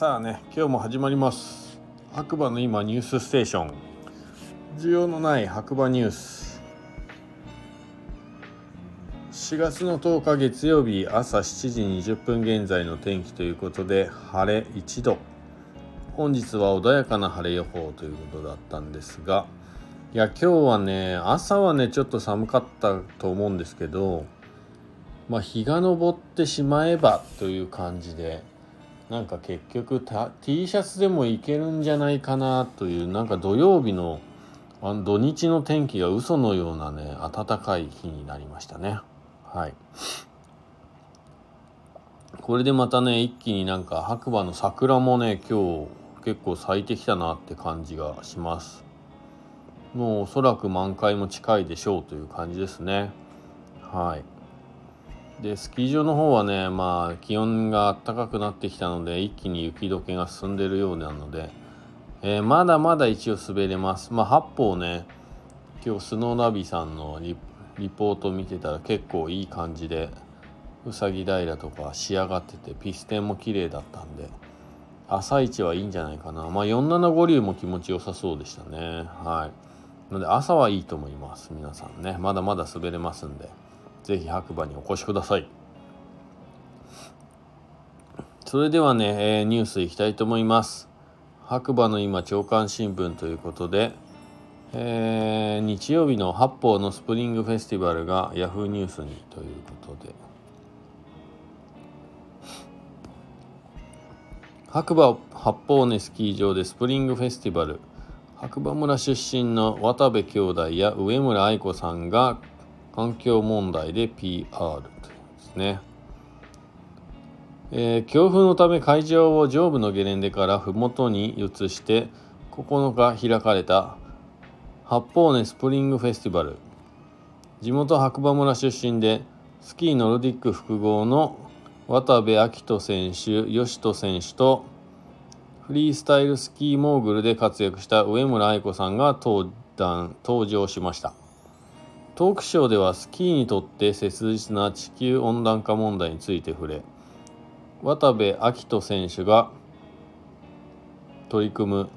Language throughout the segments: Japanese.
さあね今日も始まります。白馬の今ニュースステーション。需要のない白馬ニュース。4月の10日月曜日朝7時20分現在の天気ということで晴れ1度。本日は穏やかな晴れ予報ということだったんですがいや今日はね朝はねちょっと寒かったと思うんですけどまあ日が昇ってしまえばという感じでなんか結局 T シャツでもいけるんじゃないかなというなんか土曜日のあの土日の天気が嘘のようなね暖かい日になりましたね。はい。これでまたね一気になんか白馬の桜もね今日結構咲いてきたなって感じがします。もうおそらく満開も近いでしょうという感じですね。はい。でスキー場の方はねまあ気温が暖かくなってきたので一気に雪解けが進んでるようなので、えー、まだまだ一応滑れます。まあ八方ね今日スノーナビさんのリポート見てたら結構いい感じでうさぎ平とか仕上がっててピステンも綺麗だったんで朝一はいいんじゃないかな。まあ475流も気持ちよさそうでしたね。はい。ので朝はいいと思います皆さんね。まだまだ滑れますんで。ぜひ白馬にお越しください。それではね、えー、ニュースいきたいと思います。白馬の今朝刊新聞ということで、えー、日曜日の八方のスプリングフェスティバルが Yahoo ニュースにということで白馬八方根スキー場でスプリングフェスティバル白馬村出身の渡部兄弟や上村愛子さんが環境問題で PR とですね。えー、強風のため会場を上部のゲレンデから麓に移して9日開かれた八方根スプリングフェスティバル地元白馬村出身でスキーノルディック複合の渡部暁斗選手吉人選手とフリースタイルスキーモーグルで活躍した上村愛子さんが登壇登場しましたトークショーではスキーにとって切実な地球温暖化問題について触れ渡部暁斗選手が取り組む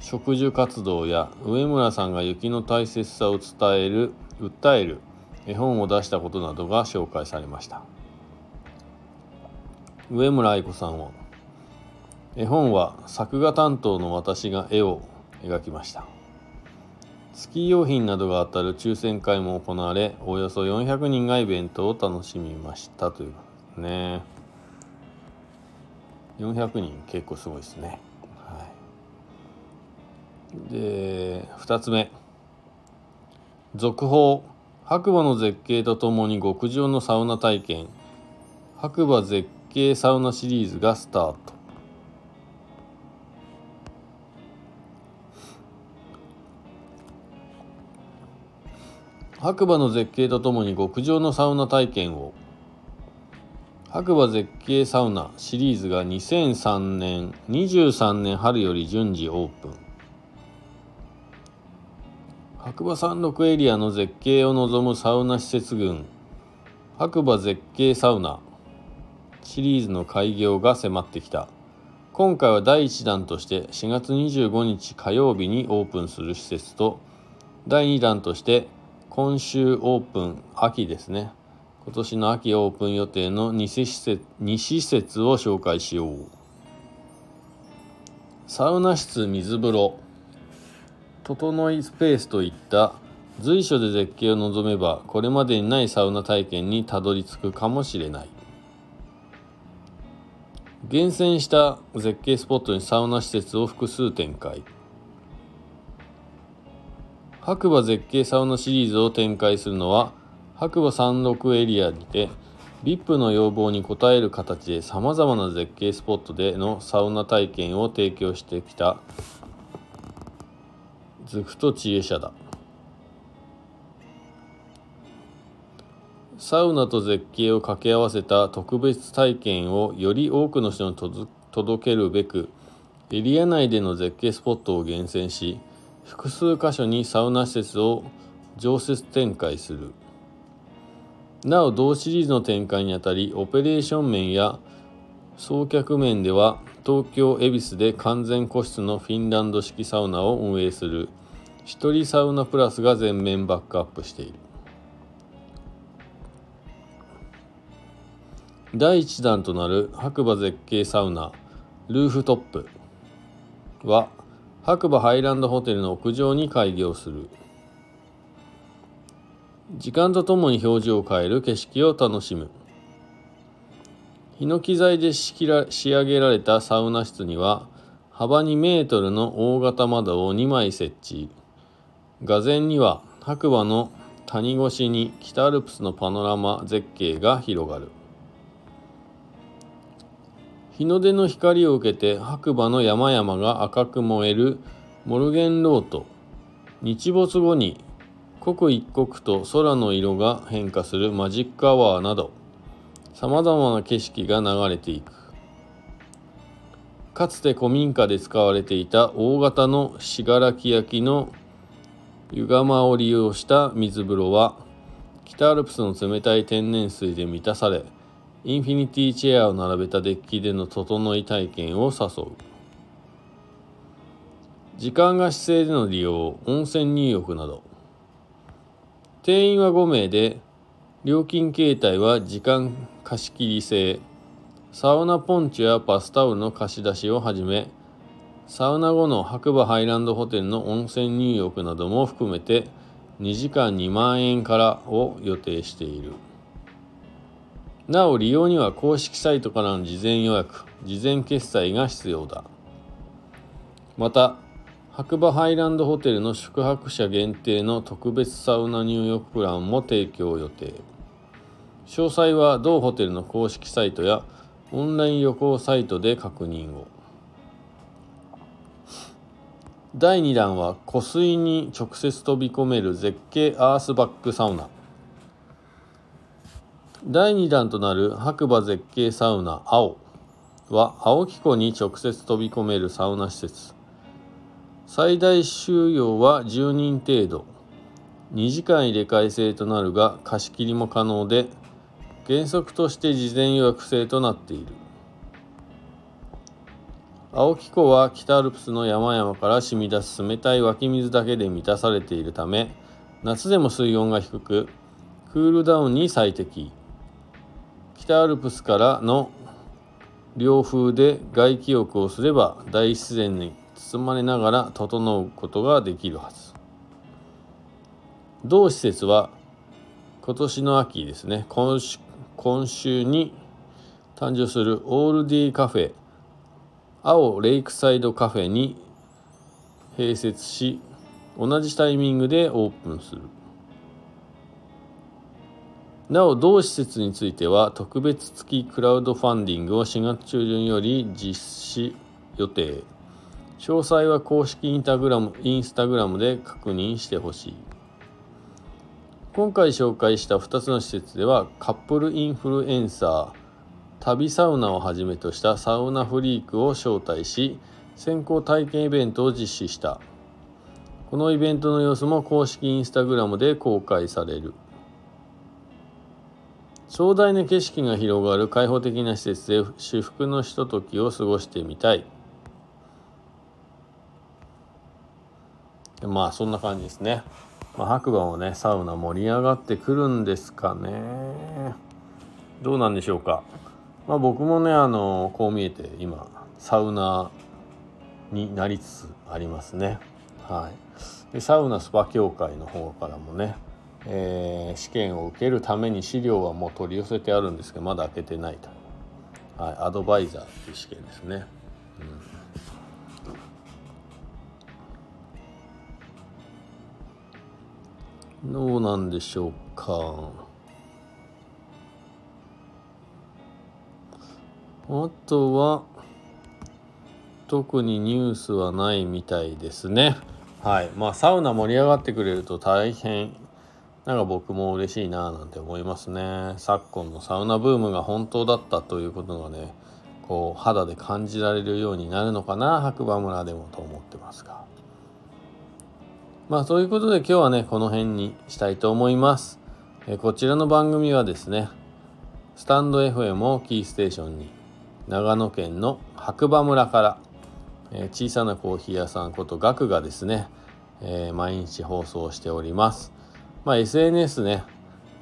植樹活動や上村さんが雪の大切さを伝える訴える絵本を出したことなどが紹介されました。上村愛子さんは絵本は作画担当の私が絵を描きました。スキー用品などが当たる抽選会も行われおよそ400人がイベントを楽しみましたということですね。400人結構すごいですね、はい、で2つ目。続報。白馬の絶景とともに極上のサウナ体験。白馬絶景サウナシリーズがスタート。白馬の絶景とともに極上のサウナ体験を。白馬絶景サウナシリーズが2003年23年春より順次オープン。白馬山麓エリアの絶景を望むサウナ施設群。白馬絶景サウナ。シリーズの開業が迫ってきた。今回は第1弾として4月25日火曜日にオープンする施設と第2弾として今週オープン秋ですね。今年の秋オープン予定の2施設 ,2 施設を紹介しよう。サウナ室水風呂。整いスペースといった随所で絶景を望めばこれまでにないサウナ体験にたどり着くかもしれない。厳選した絶景スポットにサウナ施設を複数展開。白馬絶景サウナシリーズを展開するのは白馬山麓エリアにて VIP の要望に応える形でさまざまな絶景スポットでのサウナ体験を提供してきたズフト知恵者だ。サウナと絶景を掛け合わせた特別体験をより多くの人に届けるべくエリア内での絶景スポットを厳選し複数箇所にサウナ施設を常設展開する。なお同シリーズの展開にあたりオペレーション面や送客面では東京恵比寿で完全個室のフィンランド式サウナを運営する。一人サウナプラスが全面バックアップしている。第1弾となる白馬絶景サウナルーフトップは白馬ハイランドホテルの屋上に開業する。時間とともに表情を変える景色を楽しむ。ヒノキ材で仕上げられたサウナ室には幅2メートルの大型窓を2枚設置。画前には白馬の谷越しに北アルプスのパノラマ絶景が広がる。日の出の光を受けて白馬の山々が赤く燃えるモルゲンロート。日没後に刻一刻と空の色が変化するマジックアワーなどさまざまな景色が流れていく。かつて古民家で使われていた大型の信楽焼の湯釜を利用した水風呂は北アルプスの冷たい天然水で満たされインフィニティチェアを並べたデッキでの整い体験を誘う。時間が姿勢での利用温泉入浴など。定員は5名で料金形態は時間貸し切り制。サウナポンチやバスタオルの貸し出しをはじめサウナ後の白馬ハイランドホテルの温泉入浴なども含めて2時間2万円からを予定している。なお利用には公式サイトからの事前予約事前決済が必要だ。また白馬ハイランドホテルの宿泊者限定の特別サウナ入浴プランも提供予定。詳細は同ホテルの公式サイトやオンライン旅行サイトで確認を。第2弾は湖水に直接飛び込める絶景アースバックサウナ。第2弾となる白馬絶景サウナ青は青木湖に直接飛び込めるサウナ施設。最大収容は10人程度。2時間入れ替え制となるが貸し切りも可能で原則として事前予約制となっている。青木湖は北アルプスの山々から染み出す冷たい湧き水だけで満たされているため夏でも水温が低くクールダウンに最適。北アルプスからの涼風で外気浴をすれば大自然に包まれながら整うことができるはず。同施設は今年の秋ですね。今週今週に誕生するオールディカフェ。青レイクサイドカフェに併設し同じタイミングでオープンする。なお同施設については特別付きクラウドファンディングを4月中旬より実施予定。詳細は公式インタグラムインスタグラムで確認してほしい。今回紹介した2つの施設ではカップルインフルエンサー旅サウナをはじめとしたサウナフリークを招待し先行体験イベントを実施した。このイベントの様子も公式インスタグラムで公開される。壮大な景色が広がる開放的な施設で至福のひとときを過ごしてみたい。まあそんな感じですね、まあ、白馬もねサウナ盛り上がってくるんですかね。どうなんでしょうか。まあ僕もねあのこう見えて今サウナになりつつありますね。はい。でサウナスパ協会の方からもねえー、試験を受けるために資料はもう取り寄せてあるんですけどまだ開けてないと、はい、アドバイザーっていう試験ですね、うん、どうなんでしょうか。あとは特にニュースはないみたいですね。はい。まあサウナ盛り上がってくれると大変なんか僕も嬉しいなぁなんて思いますね。昨今のサウナブームが本当だったということがねこう肌で感じられるようになるのかな白馬村でもと思ってますが。まあそういうことで今日はねこの辺にしたいと思います。えこちらの番組はですねスタンド FM をキーステーションに長野県の白馬村から、え、小さなコーヒー屋さんことガクがですね、えー、毎日放送しております。まあ、SNS ね、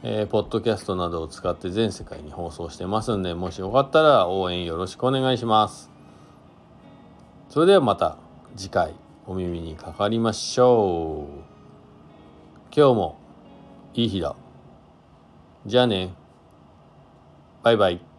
えー、ポッドキャストなどを使って全世界に放送してますんで、もしよかったら応援よろしくお願いします。それではまた次回お耳にかかりましょう。今日もいい日だ。じゃあね。バイバイ。